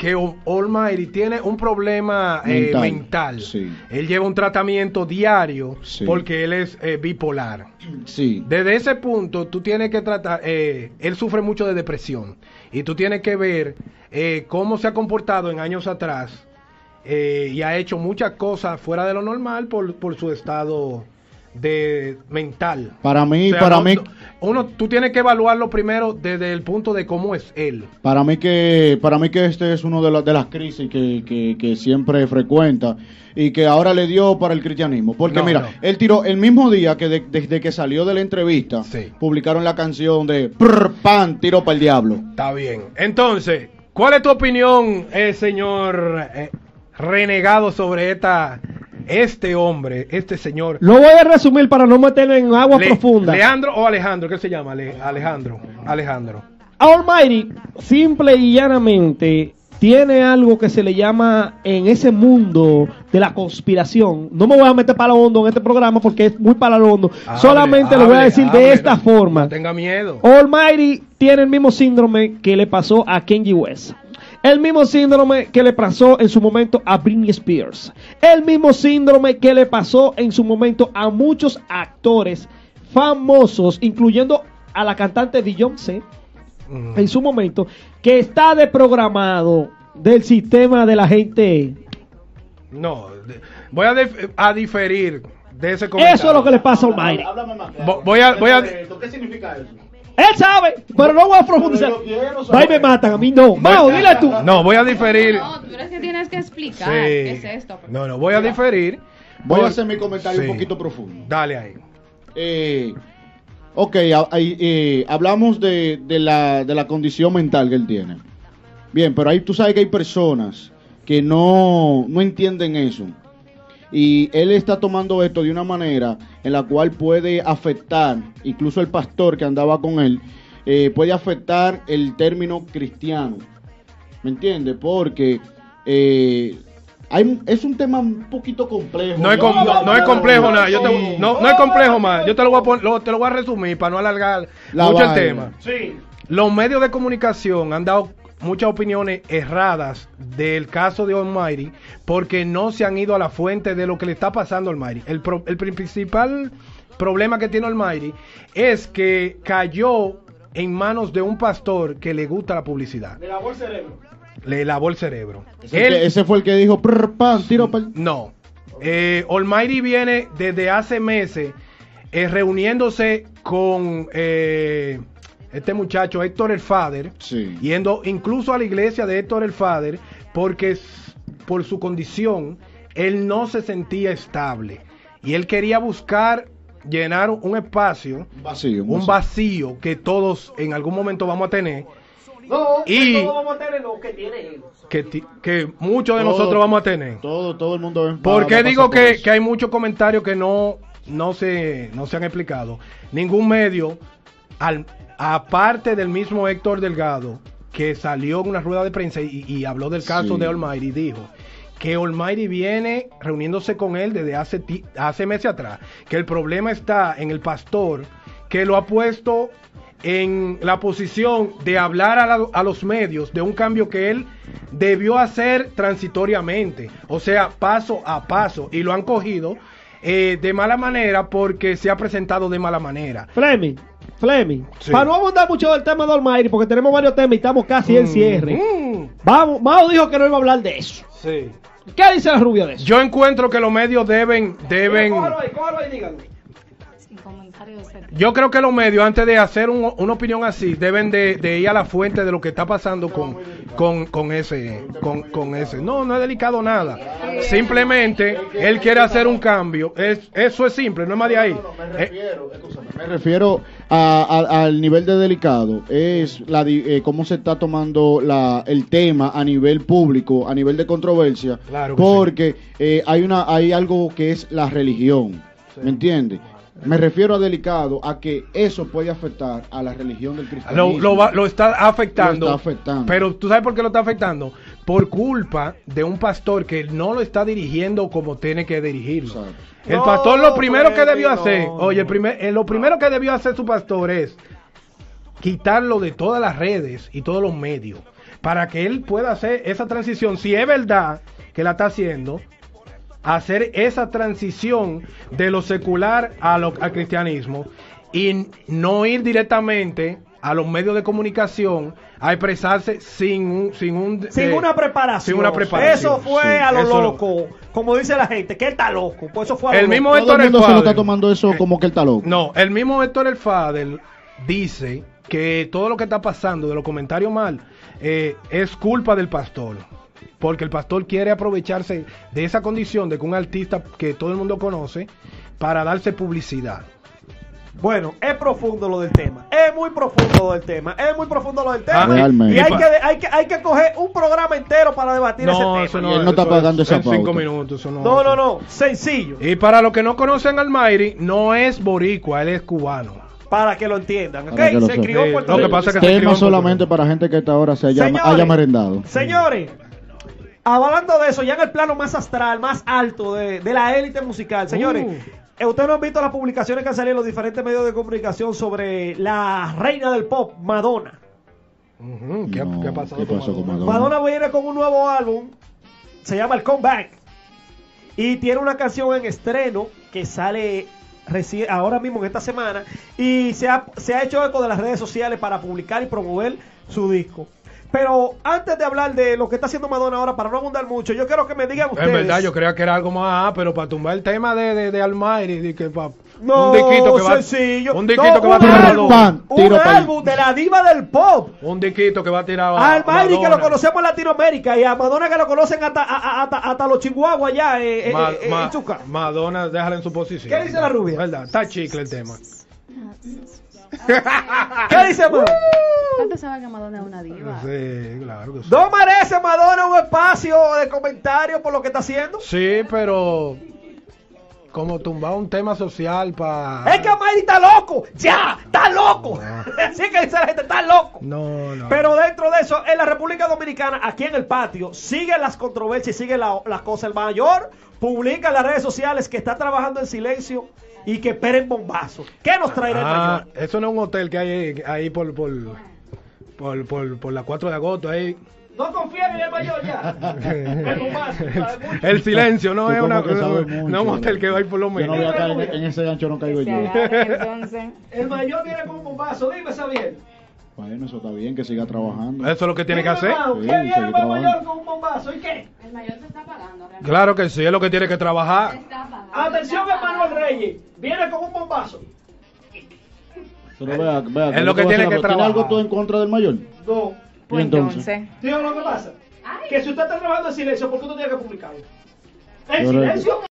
que Almighty tiene un problema eh, Mental, sí. Él lleva un tratamiento diario Sí. porque él es eh, bipolar. Sí. Desde ese punto, tú tienes que tratar, eh, él sufre mucho de depresión y tú tienes que ver cómo se ha comportado en años atrás y ha hecho muchas cosas fuera de lo normal por, por su estado de mental. Para mí, O sea, para no- mí, uno, tú tienes que evaluarlo primero desde el punto de cómo es él. para mí que, para mí que este es uno de, las de las crisis que, que, que siempre frecuenta y que ahora le dio para el cristianismo. Porque No, mira, no. él tiró el mismo día que de- desde que salió de la entrevista, Sí. publicaron la canción de Prr, Pan, tiro para el diablo. Está bien. Entonces, ¿cuál es tu opinión, eh, señor eh, renegado, sobre esta, este hombre, este señor? Lo voy a resumir para no meterme en agua Le- profunda. ¿Leandro o Alejandro? ¿Qué se llama? Le- Alejandro. Alejandro. Almighty, simple y llanamente, tiene algo que se le llama en ese mundo de la conspiración. No me voy a meter para lo hondo en este programa porque es muy para lo hondo. Solamente le voy a decir de esta no- forma. No tenga miedo. Almighty tiene el mismo síndrome que le pasó a Kenji West. El mismo síndrome que le pasó en su momento a Britney Spears. El mismo síndrome que le pasó en su momento a muchos actores famosos, incluyendo a la cantante Beyoncé Mm. en su momento, que está desprogramado del sistema de la gente. No, voy a, dif- a diferir de ese comentario. Eso es lo que le pasa a Almighty. Vo- voy a- voy a- ¿Qué significa eso? Él sabe, pero no voy a profundizar. Saber. Ahí me matan, a mí no. Mao, dile tú. No, voy a diferir. No, tú eres que tienes que explicar Sí. qué es esto. No, no, voy a diferir. Voy a hacer mi comentario Sí. un poquito profundo. Dale ahí. Eh, ok, a- eh, hablamos de, de la, de la condición mental que él tiene. Bien, pero ahí tú sabes que hay personas que no, no entienden eso. Y él está tomando esto de una manera en la cual puede afectar, incluso el pastor que andaba con él, eh, puede afectar el término cristiano. ¿Me entiendes? Porque eh, hay, es un tema un poquito complejo. No es, com- no, no es complejo nada. Yo te- no, no es complejo más. Yo te lo voy a pon- lo- te lo voy a resumir para no alargar La mucho el tema. Los medios de comunicación han dado muchas opiniones erradas del caso de Almighty porque no se han ido a la fuente de lo que le está pasando a Almighty. El, pro- el principal problema que tiene Almighty es que cayó en manos de un pastor que le gusta la publicidad. Le lavó el cerebro. Le lavó el cerebro. Ese, Él- que- ese fue el que dijo, "Prr, pan, tiro pa'l-". no. Eh, Almighty viene desde hace meses eh, reuniéndose con eh, este muchacho Héctor el Fader, Sí. yendo incluso a la iglesia de Héctor el Fader, porque por su condición él no se sentía estable y él quería buscar llenar un espacio, Un vacío. un vacío que todos en algún momento vamos a tener y que, ti- que muchos de Todo- nosotros vamos a tener. Todo, todo el mundo va- ¿Por va qué a digo que, que hay muchos comentarios que no, no, se, no se han explicado? Ningún medio, al, aparte del mismo Héctor Delgado, que salió en una rueda de prensa y, y habló del caso Sí. de Almighty, dijo que Almighty viene reuniéndose con él desde hace, ti- hace meses atrás, que el problema está en el pastor, que lo ha puesto en la posición de hablar a, la- a los medios de un cambio que él debió hacer transitoriamente, o sea, paso a paso, y lo han cogido eh, de mala manera porque se ha presentado de mala manera. Fleming, Fleming. Sí. Para no abundar mucho del tema de Almighty, porque tenemos varios temas y estamos casi en cierre. Mm, Vamos, Mao dijo que no iba a hablar de eso. sí. ¿Qué dice la rubia de eso? Yo encuentro que los medios deben, deben, Cójalo ahí, cójalo ahí, díganme. Yo creo que los medios antes de hacer un- una opinión así deben de, de ir a la fuente de lo que está pasando con, con, con ese, con, con ese. No, no es delicado nada. Simplemente él quiere hacer un cambio. Es, eso es simple, no es más de ahí. Me refiero, escúchame, me refiero a- a- al nivel de delicado, es la di- eh, cómo se está tomando la, el tema a nivel público, a nivel de controversia, Claro porque eh, hay una hay algo que es la religión, ¿me entiendes? Me refiero a delicado a que eso puede afectar a la religión del cristianismo. lo, va- lo está afectando. Lo está afectando. Pero tú sabes por qué lo está afectando. Por culpa de un pastor que no lo está dirigiendo como tiene que dirigirlo. Exacto. El No, pastor lo primero que Freddy, debió no, hacer, no. oye, el primer, eh, lo primero que debió hacer su pastor es quitarlo de todas las redes y todos los medios. para que él pueda hacer esa transición, si es verdad que la está haciendo, hacer esa transición de lo secular a lo, al cristianismo y no ir directamente a los medios de comunicación a expresarse sin un sin un Sin eh, una preparación. sin una preparación. Eso fue Sí, a lo eso- loco. Como dice la gente, que él está loco. Pues eso fue a lo El loco. mismo Héctor el el mundo se lo está Fader- tomando eso como que él está loco. No, el mismo Héctor El Fadel dice que todo lo que está pasando de los comentarios mal eh, es culpa del pastor. Porque el pastor quiere aprovecharse de esa condición de que un artista que todo el mundo conoce para darse publicidad. Bueno, es profundo lo del tema. Es muy profundo lo del tema. Es muy profundo lo del tema. Ah, y- realmente. Y hay que, hay, que, hay que coger un programa entero para debatir ese tema. eso Y él no está pagando es esa en cinco pauta. minutos. eso no, No, no, no. Sencillo. Y para los que no conocen al Mayri, no es boricua, él es cubano. Para que lo entiendan. ¿ok? Para que lo Se crió en Puerto lo que pasa es que Tema solamente para gente que hasta ahora se haya, Señores. haya merendado. Señores, hablando de eso, ya en el plano más astral, más alto de, de la élite musical, señores, Uh. eh, ustedes no han visto las publicaciones que han salido en los diferentes medios de comunicación sobre la reina del pop, Madonna. ¿Qué, No, qué ha pasado ¿qué con pasó con Madonna? Madonna? Madonna viene con un nuevo álbum, se llama El Comeback, y tiene una canción en estreno que sale ahora mismo en esta semana, y se ha, se ha hecho eco de las redes sociales para publicar y promover su disco. Pero antes de hablar de lo que está haciendo Madonna ahora, para no abundar mucho, yo quiero que me digan ustedes. En verdad, yo creía que era algo más, ah, pero para tumbar el tema de, de, de Almighty, de que pa- No, un disquito que va, sencillo. un disquito No, que va a un tirar a álbum. Pan, un álbum de la diva del pop. un disquito que va a tirar a Al Mayri que lo Madonna. conocemos en Latinoamérica y a Madonna que lo conocen hasta, a- a- hasta, hasta los chihuahuas allá eh, eh, Ma- eh, ma- en Chuca. Madonna, déjala en su posición. ¿Qué dice la rubia? ¿Verdad? Está chicle el tema. ¿Qué dice Madonna? ¿Cuánto sabe que Madonna es una diva? Sí, claro que sí. ¿No merece Madonna un espacio de comentario por lo que está haciendo? Sí, pero como tumbar un tema social para... Es que Mayri está loco. ¡Ya! ¡Está loco! Así que dice la gente, está loco. No, no. Pero dentro de eso, en la República Dominicana, aquí en el patio, siguen las controversias, siguen la- las cosas. El mayor publica en las redes sociales que está trabajando en silencio y que esperen bombazo. ¿Qué nos traerá el Ah, mayor? eso no es un hotel que hay ahí, ahí por, por, por, por, por la 4 de agosto, ahí. No confíen en el mayor ya. El bombazo, sabe mucho. El silencio, no es una sabes no, un hotel que hay por lo Yo no menos. voy a caer en, en ese gancho, no caigo yo. entonces. El mayor viene con un bombazo, dime Xavier. Bueno, eso está bien, que siga trabajando. Eso es lo que tiene que hacer. Sí, ¿Qué viene el trabajando. mayor con un bombazo? ¿Y qué? El mayor se está pagando. realmente. Claro que sí, es lo que tiene que trabajar. Se está pagando. Atención, se está Emanuel pagando. Reyes. Viene con un bombazo. Pero vea, vea, Es lo que tiene que algo. ¿Tiene algo trabajar. tú en contra del mayor? No. Pues ¿Y entonces? entonces. Tío, lo que pasa. Que si usted está trabajando en silencio, ¿por qué usted tiene que publicarlo? En silencio.